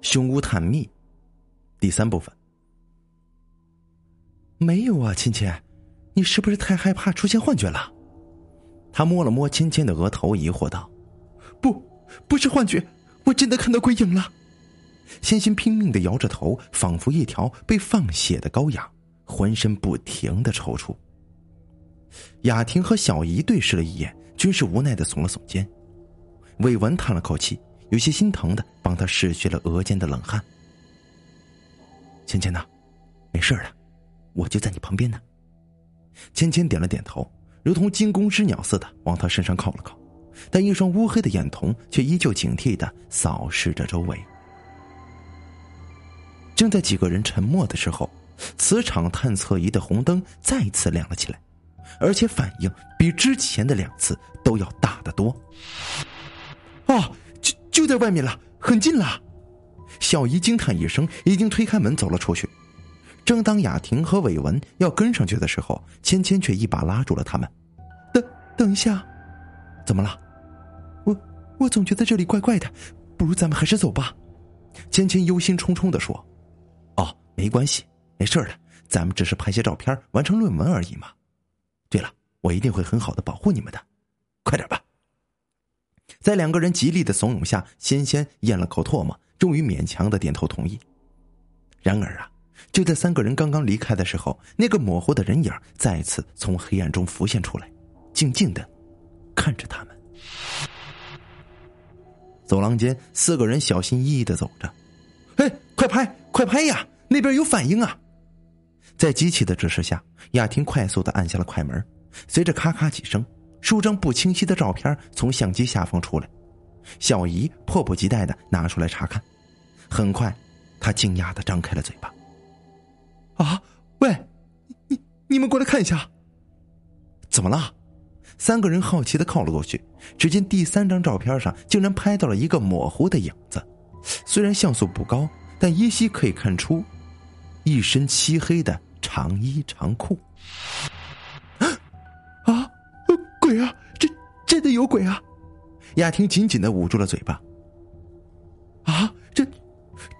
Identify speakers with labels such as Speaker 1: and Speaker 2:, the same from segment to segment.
Speaker 1: 凶屋探秘，第三部分。没有啊，芊芊，你是不是太害怕出现幻觉了？他摸了摸芊芊的额头，疑惑道：“
Speaker 2: 不，不是幻觉，我真的看到鬼影了。”
Speaker 1: 欣欣拼命的摇着头，仿佛一条被放血的羔羊，浑身不停的抽搐。雅婷和小姨对视了一眼，均是无奈的耸了耸肩。伟文叹了口气，有些心疼的帮他拭去了额间的冷汗。芊芊呐，没事的，我就在你旁边呢。芊芊点了点头，如同惊弓之鸟似的往他身上靠了靠，但一双乌黑的眼瞳却依旧警惕的扫视着周围。正在几个人沉默的时候，磁场探测仪的红灯再次亮了起来。而且反应比之前的两次都要大得多。
Speaker 2: 啊，就在外面了，很近了。
Speaker 1: 小姨惊叹一声，已经推开门走了出去。正当雅婷和伟文要跟上去的时候，芊芊却一把拉住了他们。
Speaker 2: 等等一下，
Speaker 1: 怎么了？
Speaker 2: 我我总觉得这里怪怪的，不如咱们还是走吧。
Speaker 1: 芊芊忧心忡忡的说：“哦，没关系，没事的，咱们只是拍些照片，完成论文而已嘛。”对了，我一定会很好的保护你们的，快点吧！在两个人极力的怂恿下，仙仙咽了口唾沫，终于勉强的点头同意。然而啊，就在三个人刚刚离开的时候，那个模糊的人影再次从黑暗中浮现出来，静静的看着他们。走廊间，四个人小心翼翼的走着。
Speaker 2: 哎，快拍，快拍呀！那边有反应啊！
Speaker 1: 在机器的指示下，雅婷快速的按下了快门，随着咔咔几声，数张不清晰的照片从相机下方出来。小姨迫不及待的拿出来查看，很快，她惊讶的张开了嘴巴：“
Speaker 2: 啊，喂，你你们过来看一下，
Speaker 1: 怎么了？”三个人好奇的靠了过去，只见第三张照片上竟然拍到了一个模糊的影子，虽然像素不高，但依稀可以看出。一身漆黑的长衣长裤，
Speaker 2: 啊，鬼啊！这真的有鬼啊！
Speaker 1: 雅婷紧紧的捂住了嘴巴。
Speaker 2: 啊，这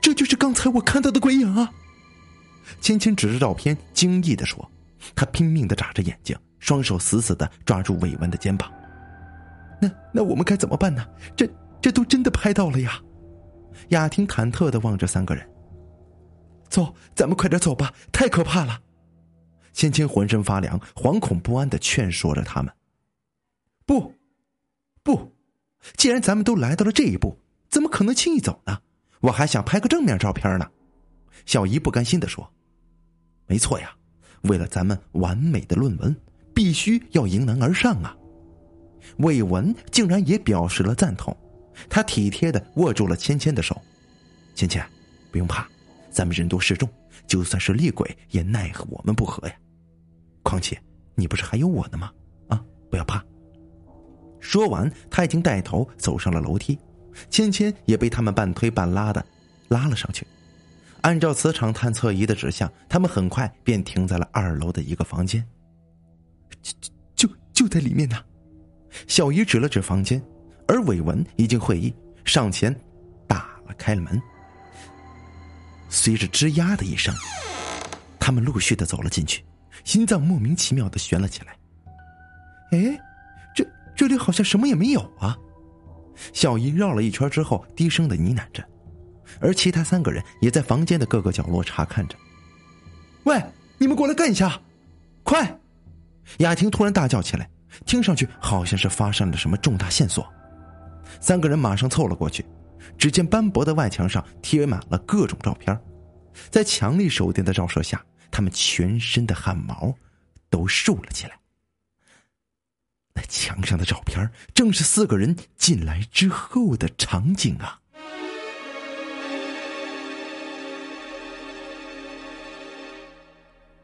Speaker 2: 这就是刚才我看到的鬼影啊！
Speaker 1: 芊芊指着照片，惊异的说：“她拼命的眨着眼睛，双手死死的抓住伟文的肩膀。
Speaker 2: 那那我们该怎么办呢？这这都真的拍到了呀！”
Speaker 1: 雅婷忐忑的望着三个人。
Speaker 2: 走，咱们快点走吧！太可怕了。
Speaker 1: 芊芊浑身发凉，惶恐不安的劝说着他们：“
Speaker 2: 不，不，既然咱们都来到了这一步，怎么可能轻易走呢？我还想拍个正面照片呢。”
Speaker 1: 小姨不甘心的说：“没错呀，为了咱们完美的论文，必须要迎难而上啊！”伟文竟然也表示了赞同，他体贴的握住了芊芊的手：“芊芊，不用怕。”咱们人多势众，就算是厉鬼也奈何我们不何呀！况且你不是还有我呢吗？啊，不要怕。说完，他已经带头走上了楼梯，芊芊也被他们半推半拉的拉了上去。按照磁场探测仪的指向，他们很快便停在了二楼的一个房间。
Speaker 2: 就就就在里面呢。
Speaker 1: 小姨指了指房间，而伟文已经会意，上前打了开了门。随着吱呀的一声，他们陆续的走了进去，心脏莫名其妙的悬了起来。
Speaker 2: 哎，这里好像什么也没有啊！
Speaker 1: 小姨绕了一圈之后，低声的呢喃着，而其他三个人也在房间的各个角落查看着。
Speaker 2: 喂，你们过来干一下，快！
Speaker 1: 雅婷突然大叫起来，听上去好像是发生了什么重大线索。三个人马上凑了过去。只见斑驳的外墙上贴满了各种照片，在强力手电的照射下，他们全身的汗毛都竖了起来。那墙上的照片正是四个人进来之后的场景啊！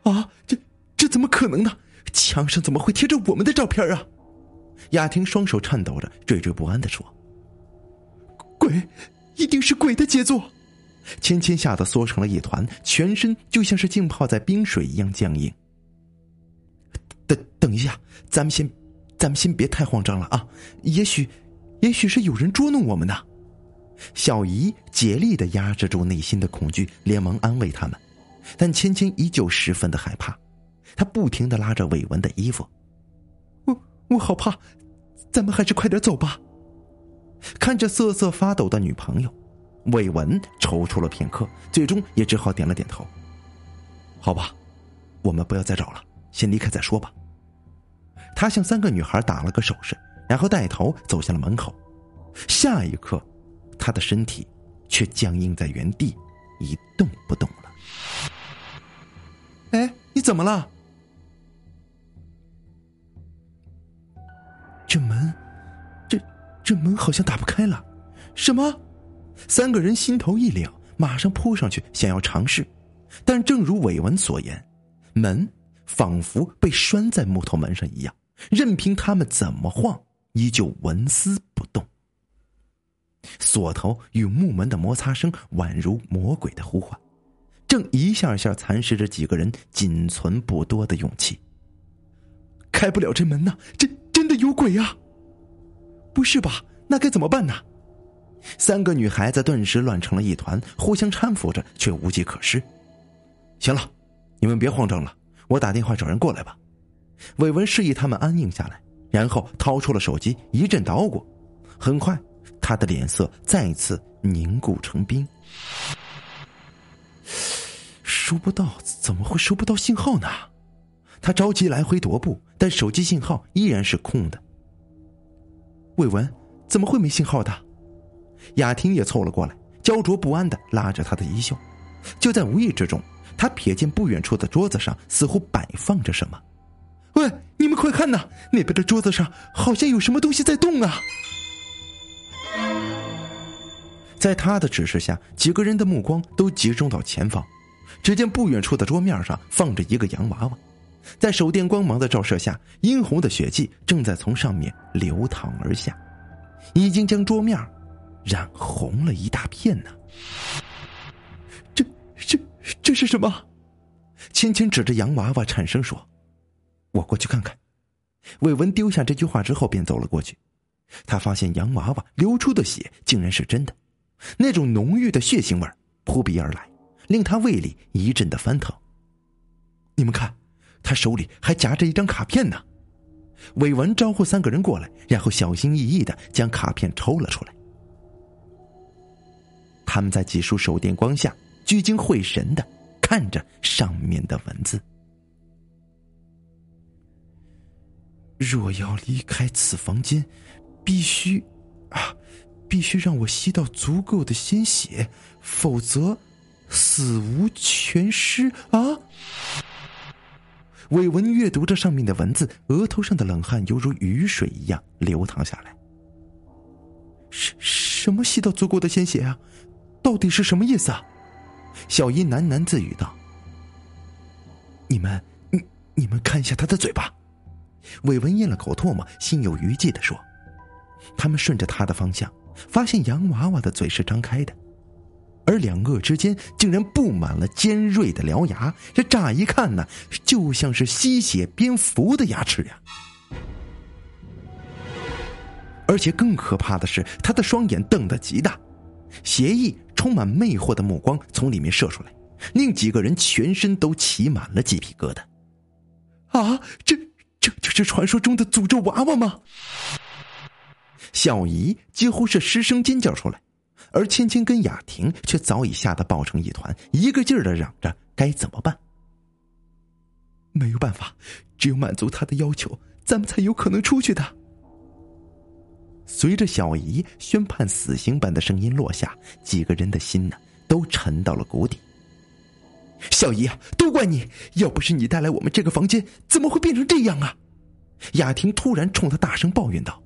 Speaker 2: 啊，这这怎么可能呢？墙上怎么会贴着我们的照片啊？
Speaker 1: 雅婷双手颤抖着，惴惴不安的说。
Speaker 2: 鬼，一定是鬼的杰作！
Speaker 1: 芊芊吓得缩成了一团，全身就像是浸泡在冰水一样僵硬。等等一下，咱们先，咱们先别太慌张了啊！也许，也许是有人捉弄我们呢。小姨竭力的压制住内心的恐惧，连忙安慰他们，但芊芊依旧十分的害怕，她不停的拉着伟文的衣服。
Speaker 2: 我我好怕，咱们还是快点走吧。
Speaker 1: 看着瑟瑟发抖的女朋友，伟文踌躇了片刻，最终也只好点了点头。好吧，我们不要再找了，先离开再说吧。他向三个女孩打了个手势，然后带头走向了门口。下一刻，他的身体却僵硬在原地，一动不动了。
Speaker 2: 哎，你怎么了？这门，这这门好像打不开了。什么？三个人心头一凉，马上扑上去想要尝试，但正如伟文所言，门仿佛被拴在木头门上一样，任凭他们怎么晃，依旧纹丝不动。锁头与木门的摩擦声宛如魔鬼的呼唤，正一下下蚕食着几个人仅存不多的勇气。开不了这门呐！真真的有鬼呀！不是吧？那该怎么办呢？三个女孩子顿时乱成了一团，互相搀扶着，却无计可施。行了，你们别慌张了，我打电话找人过来吧。伟文示意他们安静下来，然后掏出了手机，一阵捣鼓，很快。他的脸色再次凝固成冰。收不到，怎么会收不到信号呢？他着急来回踱步，但手机信号依然是空的。魏文，怎么会没信号的？雅婷也凑了过来，焦灼不安的拉着他的衣袖。就在无意之中，他瞥见不远处的桌子上似乎摆放着什么。喂，你们快看呐，那边的桌子上好像有什么东西在动啊！在他的指示下，几个人的目光都集中到前方。只见不远处的桌面上放着一个洋娃娃，在手电光芒的照射下，殷红的血迹正在从上面流淌而下，已经将桌面染红了一大片呢。这、这、这是什么？芊芊指着洋娃娃，颤声说：“我过去看看。”伟文丢下这句话之后，便走了过去。他发现洋娃娃流出的血竟然是真的。那种浓郁的血腥味扑鼻而来，令他胃里一阵的翻腾。你们看，他手里还夹着一张卡片呢。伟文招呼三个人过来，然后小心翼翼的将卡片抽了出来。他们在几束手电光下聚精会神的看着上面的文字：“若要离开此房间，必须啊。”必须让我吸到足够的鲜血，否则死无全尸啊！伟文阅读着上面的文字，额头上的冷汗犹如雨水一样流淌下来。什什么吸到足够的鲜血啊？到底是什么意思啊？小姨喃喃自语道：“你们，你你们看一下他的嘴巴。”伟文咽了口唾沫，心有余悸的说：“他们顺着他的方向。”发现洋娃娃的嘴是张开的，而两颚之间竟然布满了尖锐的獠牙，这乍一看呢，就像是吸血蝙蝠的牙齿呀！而且更可怕的是，他的双眼瞪得极大，邪异、充满魅惑的目光从里面射出来，令几个人全身都起满了鸡皮疙瘩。啊，这这就是传说中的诅咒娃娃吗？小姨几乎是失声尖叫出来，而芊芊跟雅婷却早已吓得抱成一团，一个劲儿的嚷着该怎么办。没有办法，只有满足他的要求，咱们才有可能出去的。随着小姨宣判死刑般的声音落下，几个人的心呢都沉到了谷底。小姨啊，都怪你！要不是你带来我们这个房间，怎么会变成这样啊？雅婷突然冲他大声抱怨道。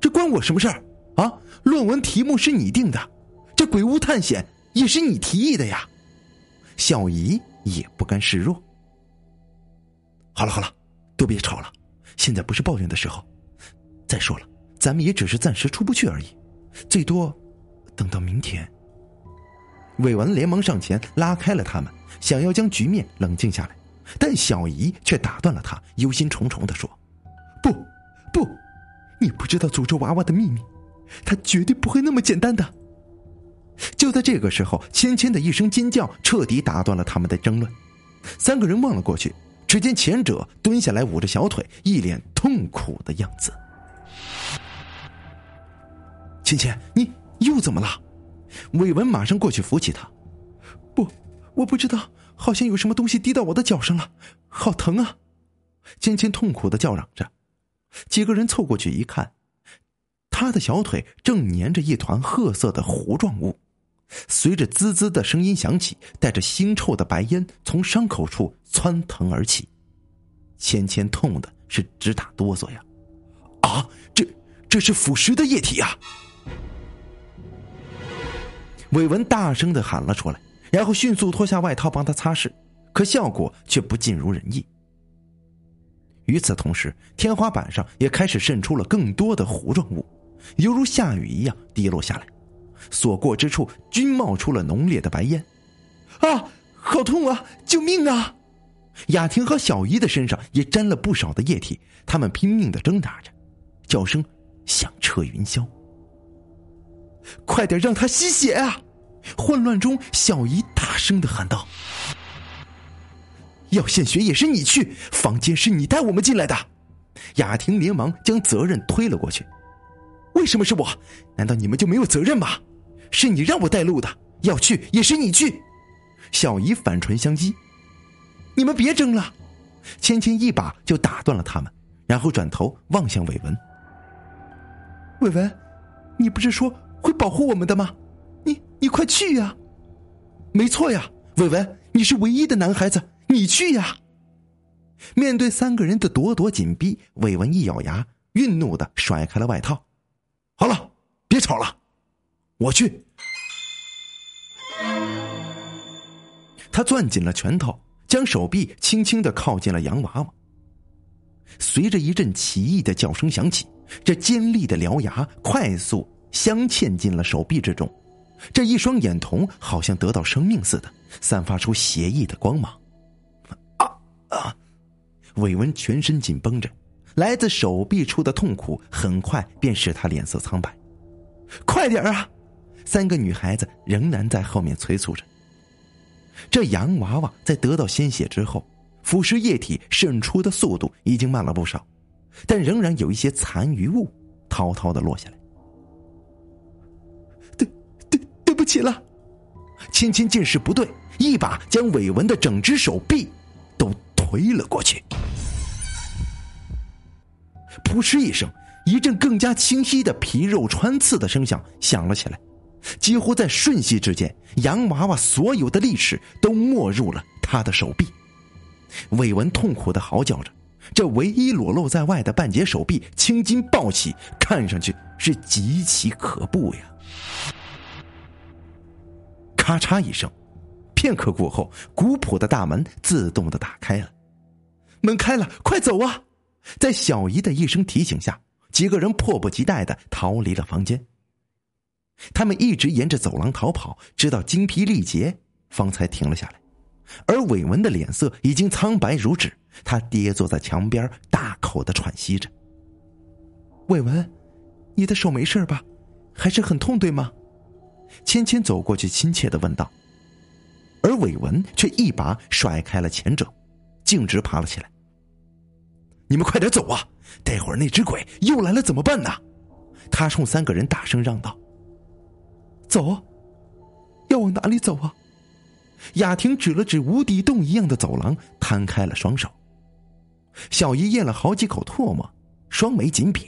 Speaker 2: 这关我什么事儿啊？论文题目是你定的，这鬼屋探险也是你提议的呀。小姨也不甘示弱。好了好了，都别吵了，现在不是抱怨的时候。再说了，咱们也只是暂时出不去而已，最多等到明天。伟文连忙上前拉开了他们，想要将局面冷静下来，但小姨却打断了他，忧心忡忡的说：“不，不。”你不知道诅咒娃娃的秘密，他绝对不会那么简单的。就在这个时候，芊芊的一声尖叫彻底打断了他们的争论。三个人望了过去，只见前者蹲下来，捂着小腿，一脸痛苦的样子。芊芊，你又怎么了？伟文马上过去扶起他。不，我不知道，好像有什么东西滴到我的脚上了，好疼啊！芊芊痛苦的叫嚷着。几个人凑过去一看，他的小腿正粘着一团褐色的糊状物。随着滋滋的声音响起，带着腥臭的白烟从伤口处窜腾而起。芊芊痛的是直打哆嗦呀！啊，这这是腐蚀的液体呀！伟文大声的喊了出来，然后迅速脱下外套帮他擦拭，可效果却不尽如人意。与此同时，天花板上也开始渗出了更多的糊状物，犹如下雨一样滴落下来。所过之处均冒出了浓烈的白烟，啊，好痛啊！救命啊！雅婷和小姨的身上也沾了不少的液体，他们拼命的挣扎着，叫声响彻云霄。快点让他吸血啊！混乱中，小姨大声的喊道：“要献血也是你去，房间是你带我们进来的。”雅婷连忙将责任推了过去：“为什么是我？难道你们就没有责任吗？”是你让我带路的，要去也是你去。小姨反唇相讥：“你们别争了。”芊芊一把就打断了他们，然后转头望向伟文：“伟文，你不是说会保护我们的吗？你你快去呀！”“没错呀，伟文，你是唯一的男孩子，你去呀！”面对三个人的咄咄紧逼，伟文一咬牙，愠怒的甩开了外套：“好了，别吵了。”我去。他攥紧了拳头，将手臂轻轻的靠近了洋娃娃。随着一阵奇异的叫声响起，这尖利的獠牙快速镶嵌进了手臂之中。这一双眼瞳好像得到生命似的，散发出邪异的光芒。啊啊！伟文全身紧绷着，来自手臂处的痛苦很快便使他脸色苍白。快点啊！三个女孩子仍然在后面催促着。这洋娃娃在得到鲜血之后，腐蚀液体渗出的速度已经慢了不少，但仍然有一些残余物滔滔的落下来。对，不起了。芊芊见势不对，一把将伟文的整只手臂都推了过去。噗嗤一声，一阵更加清晰的皮肉穿刺的声响响了起来。几乎在瞬息之间，洋娃娃所有的力气都没入了他的手臂。伟文痛苦的嚎叫着，这唯一裸露在外的半截手臂青筋暴起，看上去是极其可怖呀！咔嚓一声，片刻过后，古朴的大门自动的打开了。门开了，快走啊！在小姨的一声提醒下，几个人迫不及待的逃离了房间。他们一直沿着走廊逃跑，直到精疲力竭，方才停了下来。而伟文的脸色已经苍白如纸，他跌坐在墙边，大口的喘息着。伟文，你的手没事吧？还是很痛，对吗？芊芊走过去，亲切的问道。而伟文却一把甩开了前者，径直爬了起来。你们快点走啊！待会儿那只鬼又来了怎么办呢？他冲三个人大声嚷道。走，要往哪里走啊？雅婷指了指无底洞一样的走廊，摊开了双手。小姨咽了好几口唾沫，双眉紧瘪。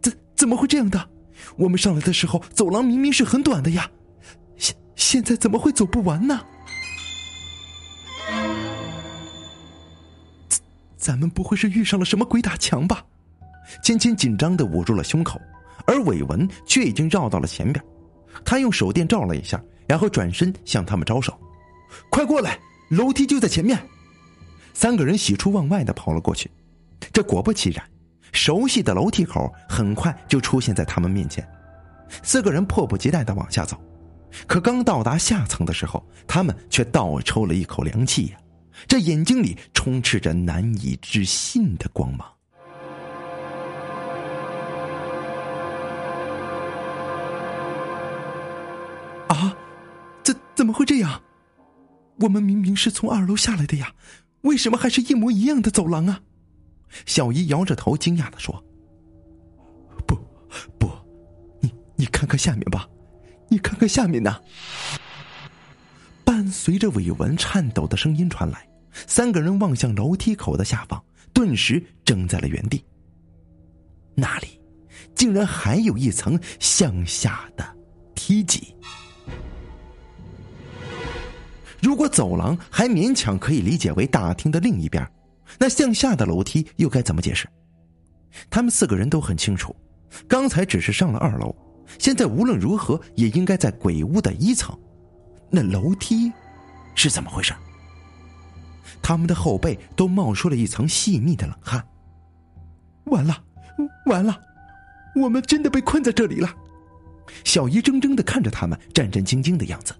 Speaker 2: 怎怎么会这样的？我们上来的时候，走廊明明是很短的呀，现现在怎么会走不完呢？咱们不会是遇上了什么鬼打墙吧？芊芊紧张的捂住了胸口，而伟文却已经绕到了前边。他用手电照了一下，然后转身向他们招手：“快过来，楼梯就在前面。”三个人喜出望外的跑了过去。这果不其然，熟悉的楼梯口很快就出现在他们面前，四个人迫不及待的往下走，可刚到达下层的时候，他们却倒抽了一口凉气呀，这眼睛里充斥着难以置信的光芒。啊？这怎么会这样？我们明明是从二楼下来的呀，为什么还是一模一样的走廊啊？
Speaker 1: 小姨摇着头，惊讶的说：“
Speaker 2: 不，不，你你看看下面吧，你看看下面呢。”
Speaker 1: 伴随着伟文颤抖的声音传来，三个人望向楼梯口的下方，顿时怔在了原地。那里，竟然还有一层向下的梯级。如果走廊还勉强可以理解为大厅的另一边，那向下的楼梯又该怎么解释？他们四个人都很清楚，刚才只是上了二楼，现在无论如何也应该在鬼屋的一层。那楼梯是怎么回事？他们的后背都冒出了一层细密的冷汗。
Speaker 2: 完了，完了，我们真的被困在这里了！
Speaker 1: 小姨怔怔的看着他们，战战兢兢的样子。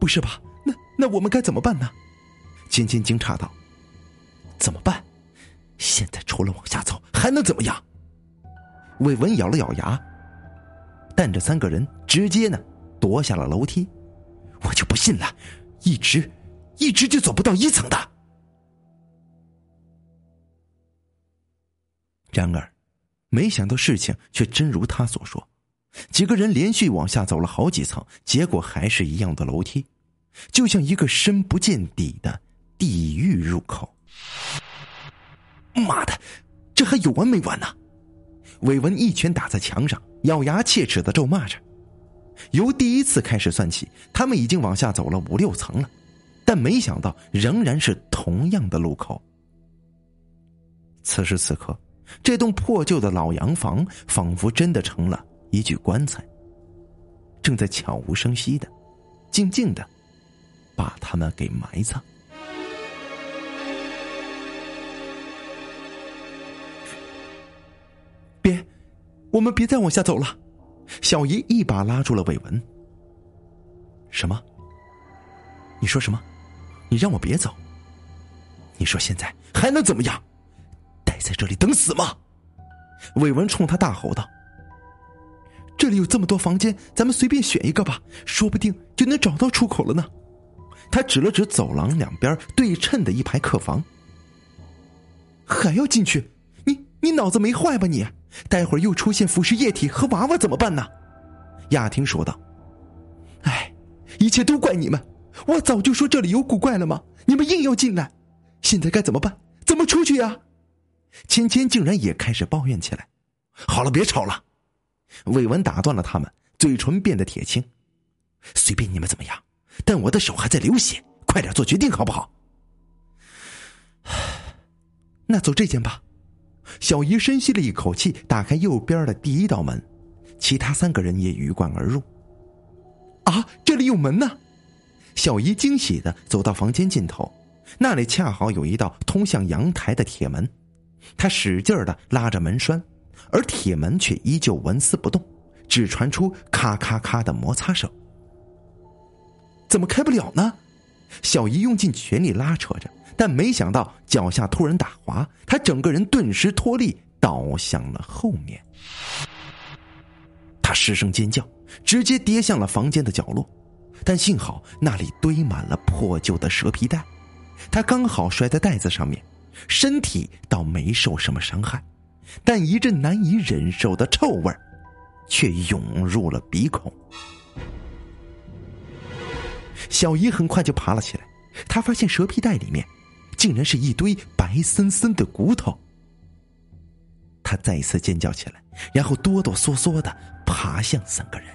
Speaker 2: 不是吧？那那我们该怎么办呢？
Speaker 1: 芊芊惊诧道：“怎么办？现在除了往下走，还能怎么样？”伟文咬了咬牙，带着三个人直接呢夺下了楼梯。我就不信了，一直，一直就走不到一层的。然而，没想到事情却真如他所说，几个人连续往下走了好几层，结果还是一样的楼梯，就像一个深不见底的地狱入口。妈的，这还有完没完呢？伟文一拳打在墙上，咬牙切齿的咒骂着。由第一次开始算起，他们已经往下走了五六层了，但没想到仍然是同样的路口。此时此刻，这栋破旧的老洋房仿佛真的成了一具棺材，正在悄无声息的、静静的把他们给埋葬。
Speaker 2: 我们别再往下走了。
Speaker 1: 小姨一把拉住了伟文。什么？你说什么？你让我别走？你说现在还能怎么样？待在这里等死吗？伟文冲他大吼道：“
Speaker 2: 这里有这么多房间，咱们随便选一个吧，说不定就能找到出口了呢。”
Speaker 1: 他指了指走廊两边对称的一排客房。
Speaker 2: 还要进去？你你脑子没坏吧你？待会儿又出现腐蚀液体和娃娃怎么办呢？
Speaker 1: 雅婷说道：“
Speaker 2: 哎，一切都怪你们！我早就说这里有古怪了吗？你们硬要进来，现在该怎么办？怎么出去呀？”
Speaker 1: 芊芊竟然也开始抱怨起来。好了，别吵了。伟文打断了他们，嘴唇变得铁青。随便你们怎么样，但我的手还在流血，快点做决定好不好？
Speaker 2: 那走这间吧。
Speaker 1: 小姨深吸了一口气，打开右边的第一道门，其他三个人也鱼贯而入。
Speaker 2: 啊，这里有门呢！
Speaker 1: 小姨惊喜的走到房间尽头，那里恰好有一道通向阳台的铁门，她使劲的拉着门栓，而铁门却依旧纹丝不动，只传出咔咔咔的摩擦声。
Speaker 2: 怎么开不了呢？
Speaker 1: 小姨用尽全力拉扯着。但没想到脚下突然打滑，他整个人顿时脱力，倒向了后面。他失声尖叫，直接跌向了房间的角落。但幸好那里堆满了破旧的蛇皮袋，他刚好摔在袋子上面，身体倒没受什么伤害，但一阵难以忍受的臭味却涌入了鼻孔。小姨很快就爬了起来，她发现蛇皮袋里面。竟然是一堆白森森的骨头！他再一次尖叫起来，然后哆哆嗦嗦的爬向三个人。